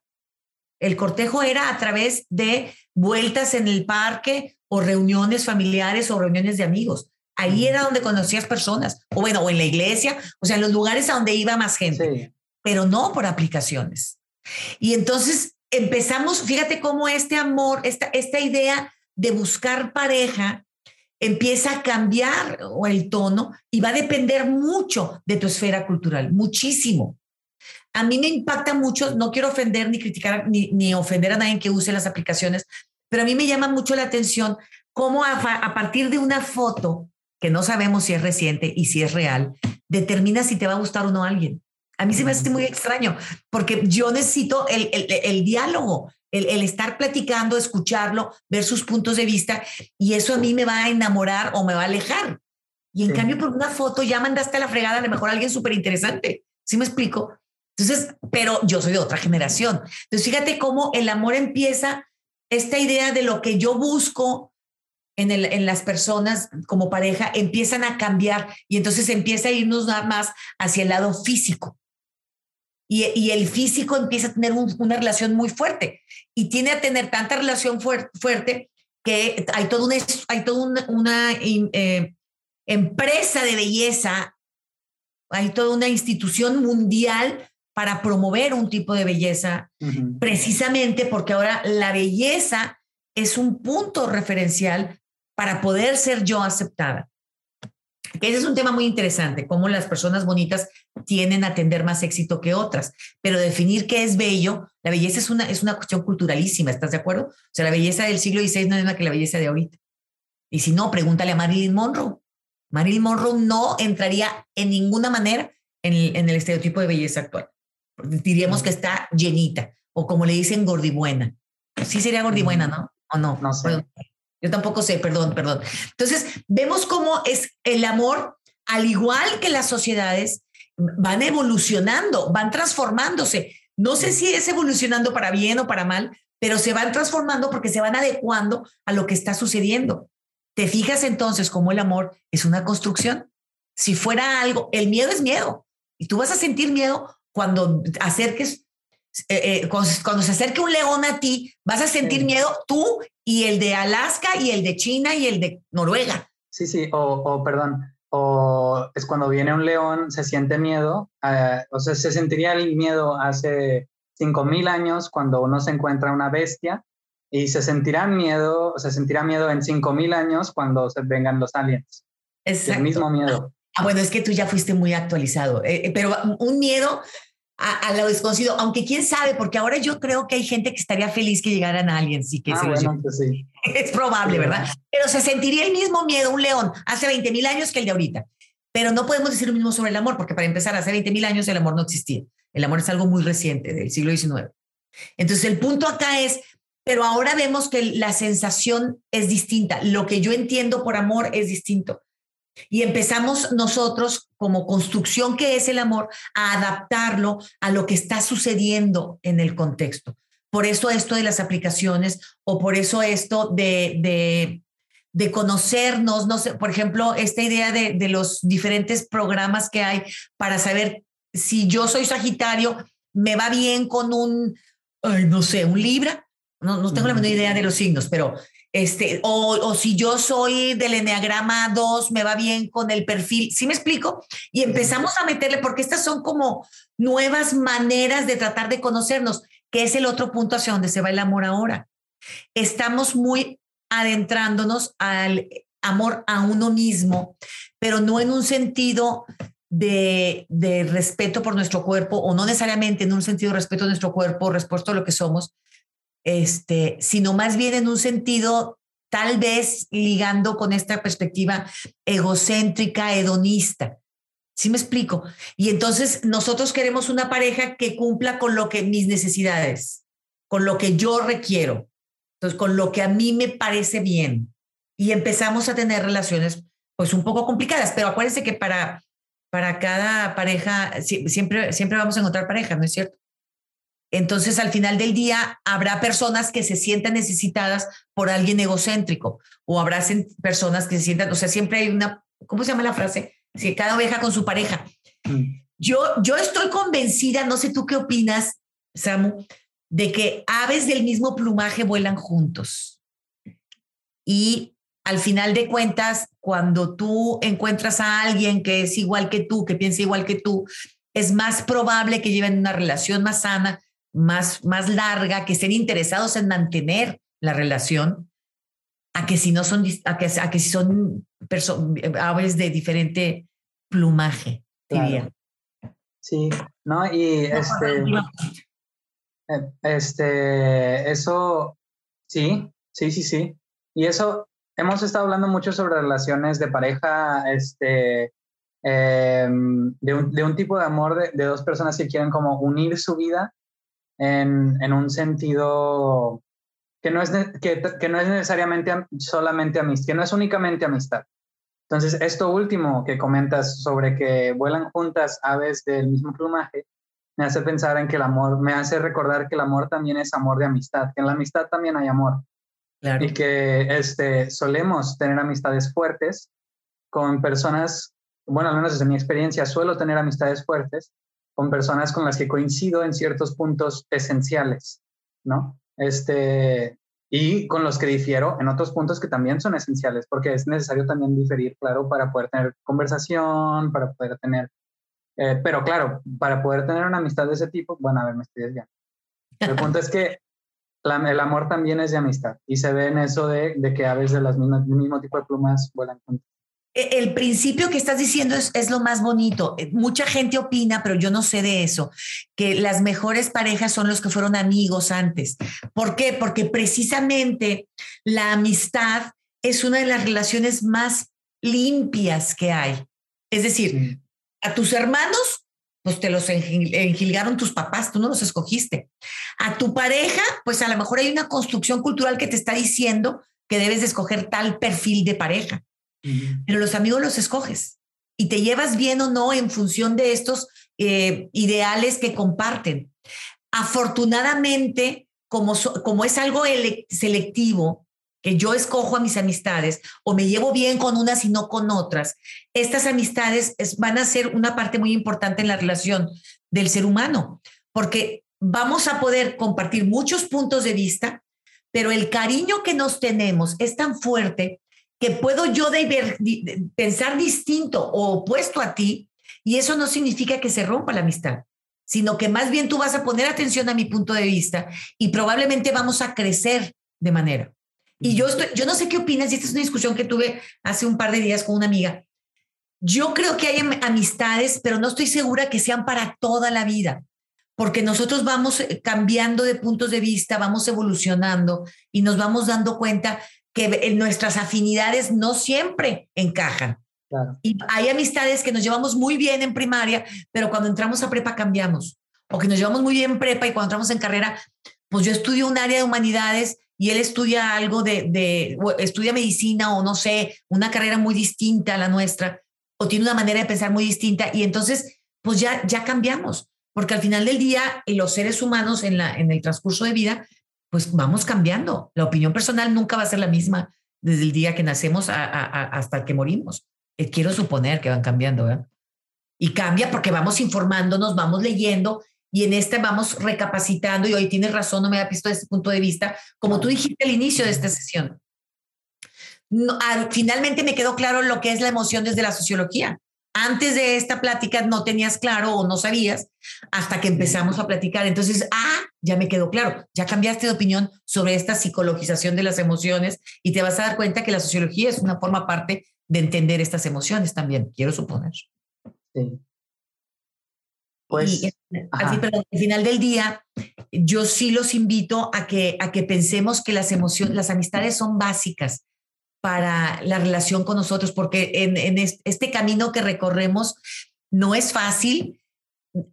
El cortejo era a través de vueltas en el parque o reuniones familiares o reuniones de amigos. Ahí era donde conocías personas, o bueno, o en la iglesia, o sea, en los lugares a donde iba más gente, pero no por aplicaciones. Y entonces empezamos, fíjate cómo este amor, esta, esta idea de buscar pareja empieza a cambiar o el tono y va a depender mucho de tu esfera cultural, muchísimo. A mí me impacta mucho, no quiero ofender ni criticar ni, ni ofender a nadie que use las aplicaciones, pero a mí me llama mucho la atención cómo a, a partir de una foto que no sabemos si es reciente y si es real, determina si te va a gustar o no alguien. A mí se me hace muy extraño, porque yo necesito el, el, diálogo, el, el, estar platicando, escucharlo, ver sus puntos de vista, y eso a mí me va a enamorar o me va a alejar. Y en cambio, por una foto ya mandaste a la fregada a lo mejor a alguien súper interesante. ¿Sí me explico? Entonces, pero yo soy de otra generación. Entonces, fíjate cómo el amor empieza, esta idea de lo que yo busco, en, el, en, las personas como pareja empiezan a cambiar y entonces empieza a irnos más hacia el lado físico. Y, y el físico empieza a tener una relación muy fuerte y tiene a tener tanta relación fuerte que hay toda una, hay toda una, una eh, empresa de belleza, hay toda una institución mundial para promover un tipo de belleza, precisamente porque ahora la belleza es un punto referencial para poder ser yo aceptada. Ese es un tema muy interesante, cómo las personas bonitas tienen a tener más éxito que otras, pero definir qué es bello, la belleza es una, es una cuestión culturalísima, ¿estás de acuerdo? O sea, la belleza del siglo XVI no es la que la belleza de ahorita. Y si no, pregúntale a Marilyn Monroe. Marilyn Monroe no entraría en ninguna manera en el, en el estereotipo de belleza actual. Diríamos que está llenita, o como le dicen, gordibuena. Sí sería gordibuena, ¿no? ¿O no? No sé. Yo tampoco sé, perdón, perdón. Entonces, vemos cómo es el amor, al igual que las sociedades, van evolucionando, van transformándose. No sé si es evolucionando para bien o para mal, pero se van transformando porque se van adecuando a lo que está sucediendo. ¿Te fijas entonces cómo el amor es una construcción? Si fuera algo, el miedo es miedo. Y tú vas a sentir miedo cuando acerques eh, eh, cuando, se acerque un león a ti, vas a sentir miedo tú y el de Alaska y el de China y el de Noruega. Sí, sí, o, perdón, o es cuando viene un león, se siente miedo, eh, o sea, se sentiría el miedo hace 5.000 años cuando uno se encuentra una bestia y se sentirá miedo, se sentirá miedo en 5.000 años cuando se vengan los aliens. Exacto. El mismo miedo. Ah, bueno, es que tú ya fuiste muy actualizado, pero un miedo a, lo desconocido, aunque quién sabe, porque ahora yo creo que hay gente que estaría feliz que llegaran a alguien, sí que ah, bueno, pues sí. Es probable, ¿verdad? Pero se sentiría el mismo miedo un león hace 20 mil años que el de ahorita. Pero no podemos decir lo mismo sobre el amor, porque para empezar, hace 20 mil años el amor no existía. El amor es algo muy reciente, del siglo XIX. Entonces, el punto acá es, pero ahora vemos que la sensación es distinta. Lo que yo entiendo por amor es distinto. Y empezamos nosotros, como construcción que es el amor, a adaptarlo a lo que está sucediendo en el contexto. Por eso esto de las aplicaciones o por eso esto de, de, conocernos, no sé, por ejemplo, esta idea de, de los diferentes programas que hay para saber si yo soy Sagitario, me va bien con un, no sé, un Libra. No, no tengo la menor idea de los signos, pero este, o, si yo soy del Enneagrama 2, me va bien con el perfil, ¿sí me explico? Y empezamos a meterle, porque estas son como nuevas maneras de tratar de conocernos, que es el otro punto hacia donde se va el amor ahora. Estamos muy adentrándonos al amor a uno mismo, pero no en un sentido de, de, respeto por nuestro cuerpo, o no necesariamente en un sentido de respeto a nuestro cuerpo, respeto a lo que somos, este, sino más bien en un sentido tal vez ligando con esta perspectiva egocéntrica, hedonista. ¿Sí me explico? Y entonces nosotros queremos una pareja que cumpla con lo que mis necesidades, con lo que yo requiero, entonces con lo que a mí me parece bien. Y empezamos a tener relaciones pues un poco complicadas, pero acuérdense que para, para cada pareja siempre, siempre vamos a encontrar pareja, ¿no es cierto? Entonces, al final del día, habrá personas que se sientan necesitadas por alguien egocéntrico o habrá personas que se sientan, o sea, siempre hay una, ¿cómo se llama la frase? Si cada oveja con su pareja. Mm. Yo, yo estoy convencida, no sé tú qué opinas, Samu, de que aves del mismo plumaje vuelan juntos. Y al final de cuentas, cuando tú encuentras a alguien que es igual que tú, que piensa igual que tú, es más probable que lleven una relación más sana, más, más larga, que estén interesados en mantener la relación, a que si no son, a que, a que si son aves de diferente plumaje, diría. Sí, ¿no? Y este, eh, este, eso, sí, sí, sí, sí. Y eso, hemos estado hablando mucho sobre relaciones de pareja, este, em, de, un, de, un, tipo de amor de, de, dos personas que quieren como unir su vida en, un sentido que no, es, que, que no es necesariamente solamente amistad, que no es únicamente amistad. Entonces, esto último que comentas sobre que vuelan juntas aves del mismo plumaje, me hace pensar en que el amor, me hace recordar que el amor también es amor de amistad, que en la amistad también hay amor. Y que este, solemos tener amistades fuertes con personas, bueno, al menos desde mi experiencia, suelo tener amistades fuertes con personas con las que coincido en ciertos puntos esenciales, ¿no? Este, y con los que difiero en otros puntos que también son esenciales, porque es necesario también diferir, claro, para poder tener conversación, para poder tener Eh, pero claro, para poder tener una amistad de ese tipo, bueno, a ver, me estoy desviando. El punto es que el amor también es de amistad y se ve en eso de, de que aves de las mismas, del mismo tipo de plumas vuelan juntos. E, el principio que estás diciendo es, es, lo más bonito. Eh, mucha gente opina, pero yo no sé de eso, que las mejores parejas son los que fueron amigos antes. ¿Por qué? Porque precisamente la amistad es una de las relaciones más limpias que hay. Es decir, a tus hermanos, pues te los engilgaron tus papás, tú no los escogiste. A tu pareja, pues a lo mejor hay una construcción cultural que te está diciendo que debes de escoger tal perfil de pareja. Pero los amigos los escoges y te llevas bien o no en función de estos eh, ideales que comparten. Afortunadamente, como, como es algo selectivo, que yo escojo a mis amistades o me llevo bien con unas y no con otras, estas amistades van a ser una parte muy importante en la relación del ser humano, porque vamos a poder compartir muchos puntos de vista, pero el cariño que nos tenemos es tan fuerte que puedo yo pensar distinto o opuesto a ti, y eso no significa que se rompa la amistad, sino que más bien tú vas a poner atención a mi punto de vista y probablemente vamos a crecer de manera. Y yo, estoy, yo no sé qué opinas, y esta es una discusión que tuve hace un par de días con una amiga. Yo creo que hay amistades, pero no estoy segura que sean para toda la vida, porque nosotros vamos eh, cambiando de puntos de vista, vamos evolucionando y nos vamos dando cuenta que nuestras afinidades no siempre encajan. Y hay amistades que nos llevamos muy bien en primaria, pero cuando entramos a prepa cambiamos. O que nos llevamos muy bien en prepa y cuando entramos en carrera, pues yo estudio un área de humanidades y él estudia algo de, de estudia medicina o no sé, una carrera muy distinta a la nuestra, o tiene una manera de pensar muy distinta. Y entonces, pues ya, ya cambiamos. Porque al final del día, los seres humanos en, la, en el transcurso de vida pues vamos cambiando. La opinión personal nunca va a ser la misma desde el día que nacemos hasta que morimos. Eh, quiero suponer que van cambiando, ¿verdad? Y cambia porque vamos informándonos, vamos leyendo y en este vamos recapacitando y hoy tienes razón, no me había visto desde este punto de vista, como tú dijiste al inicio de esta sesión. finalmente me quedó claro lo que es la emoción desde la sociología antes de esta plática no tenías claro o no sabías hasta que empezamos a platicar. Entonces, ah, ya me quedó claro, ya cambiaste de opinión sobre esta psicologización de las emociones y te vas a dar cuenta que la sociología es una forma parte de entender estas emociones también, quiero suponer. Sí. Pues, así, al final del día, yo sí los invito a que, a que pensemos que las emociones, las amistades son básicas para la relación con nosotros, porque en, este camino que recorremos no es fácil.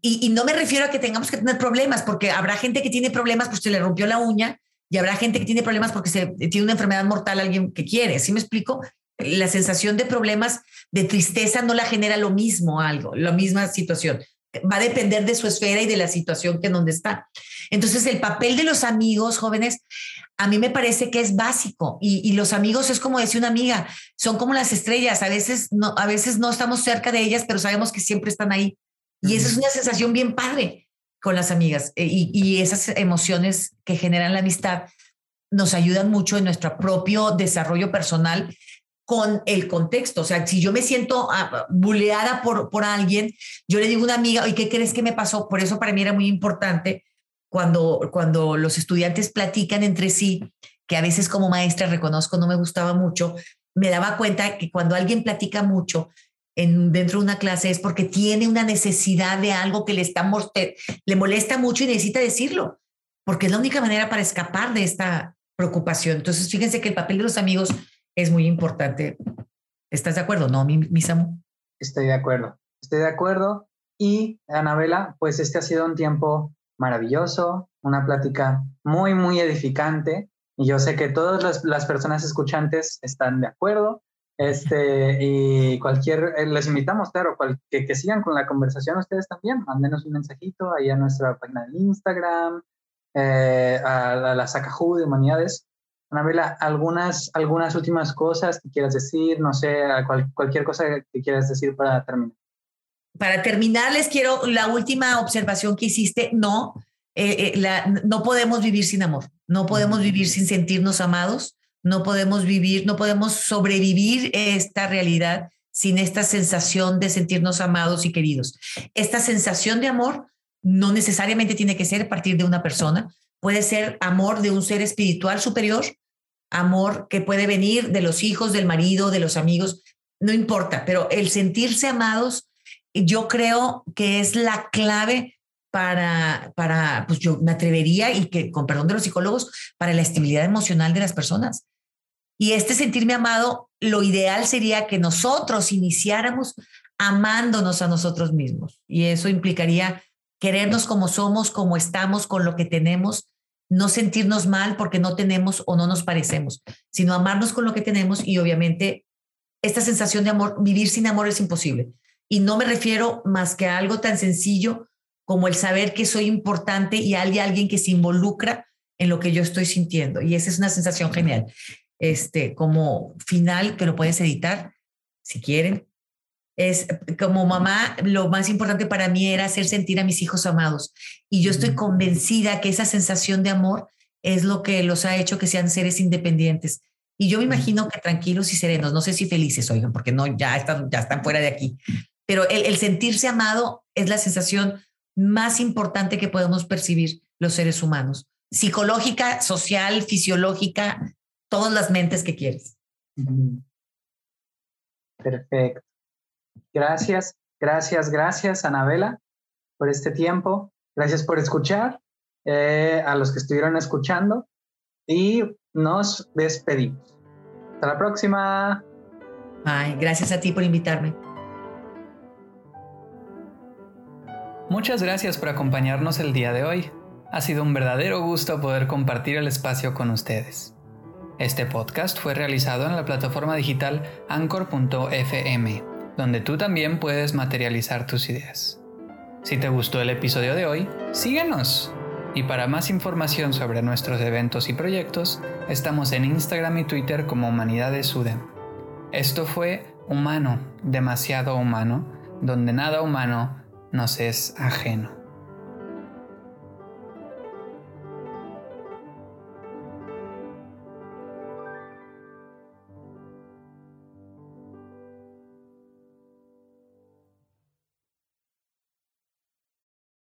Y, no me refiero a que tengamos que tener problemas, porque habrá gente que tiene problemas porque se le rompió la uña y habrá gente que tiene problemas porque se, tiene una enfermedad mortal alguien que quiere. ¿Sí me explico? La sensación de problemas, de tristeza, no la genera lo mismo algo, la misma situación va a depender de su esfera y de la situación que en donde está. Entonces, el papel de los amigos jóvenes a mí me parece que es básico y, los amigos es como decía una amiga, son como las estrellas, a veces no, a veces no estamos cerca de ellas, pero sabemos que siempre están ahí. Y esa es una sensación bien padre con las amigas eh, y, y esas emociones que generan la amistad nos ayudan mucho en nuestro propio desarrollo personal con el contexto. O sea, si yo me siento ah, buleada por, por alguien, yo le digo a una amiga, ¿y qué crees que me pasó? Por eso para mí era muy importante cuando, cuando los estudiantes platican entre sí, que a veces como maestra reconozco no me gustaba mucho, me daba cuenta que cuando alguien platica mucho en, dentro de una clase es porque tiene una necesidad de algo que le, está, le molesta mucho y necesita decirlo, porque es la única manera para escapar de esta preocupación. Entonces, fíjense que el papel de los amigos es muy importante. ¿Estás de acuerdo, no, mi, mi Samu? Estoy de acuerdo, estoy de acuerdo. Y, Anabela, pues este ha sido un tiempo maravilloso, una plática muy, muy edificante. Y yo sé que todas las, personas escuchantes están de acuerdo. Este, y cualquier, eh, les invitamos, claro, que, que, sigan con la conversación ustedes también. Mándenos un mensajito ahí a nuestra página de Instagram, eh, a, la, la Sacajú de Humanidades Anabela, algunas, algunas últimas cosas que quieras decir, no sé, cualquier cosa que quieras decir para terminar. Para terminar, les quiero la última observación que hiciste. No, eh, eh, la, no podemos vivir sin amor, no podemos vivir sin sentirnos amados, no podemos vivir, no podemos sobrevivir esta realidad sin esta sensación de sentirnos amados y queridos. Esta sensación de amor no necesariamente tiene que ser a partir de una persona, puede ser amor de un ser espiritual superior, amor que puede venir de los hijos, del marido, de los amigos, no importa, pero el sentirse amados, yo creo que es la clave para, para, pues yo me atrevería y que, con perdón de los psicólogos, para la estabilidad emocional de las personas. Y este sentirme amado, lo ideal sería que nosotros iniciáramos amándonos a nosotros mismos. Y eso implicaría querernos como somos, como estamos, con lo que tenemos, no sentirnos mal porque no tenemos o no nos parecemos, sino amarnos con lo que tenemos y obviamente esta sensación de amor, vivir sin amor es imposible. Y no me refiero más que a algo tan sencillo como el saber que soy importante y hay alguien que se involucra en lo que yo estoy sintiendo. Y esa es una sensación genial. Este, como final, que lo puedes editar si quieren, es como mamá, lo más importante para mí era hacer sentir a mis hijos amados. Y yo estoy convencida que esa sensación de amor es lo que los ha hecho que sean seres independientes. Y yo me imagino que tranquilos y serenos, no sé si felices, oigan, porque no, ya están, ya están fuera de aquí. Pero el, el sentirse amado es la sensación más importante que podemos percibir los seres humanos. Psicológica, social, fisiológica, todas las mentes que quieres. Perfecto. Gracias, gracias, gracias, Anabela, por este tiempo. Gracias por escuchar, eh, a los que estuvieron escuchando y nos despedimos. Hasta la próxima. Ay, gracias a ti por invitarme. Muchas gracias por acompañarnos el día de hoy. Ha sido un verdadero gusto poder compartir el espacio con ustedes. Este podcast fue realizado en la plataforma digital anchor.fm donde tú también puedes materializar tus ideas. Si te gustó el episodio de hoy, síguenos. Y para más información sobre nuestros eventos y proyectos, estamos en Instagram y Twitter como Humanidades UDEM. Esto fue Humano, demasiado humano, donde nada humano nos es ajeno.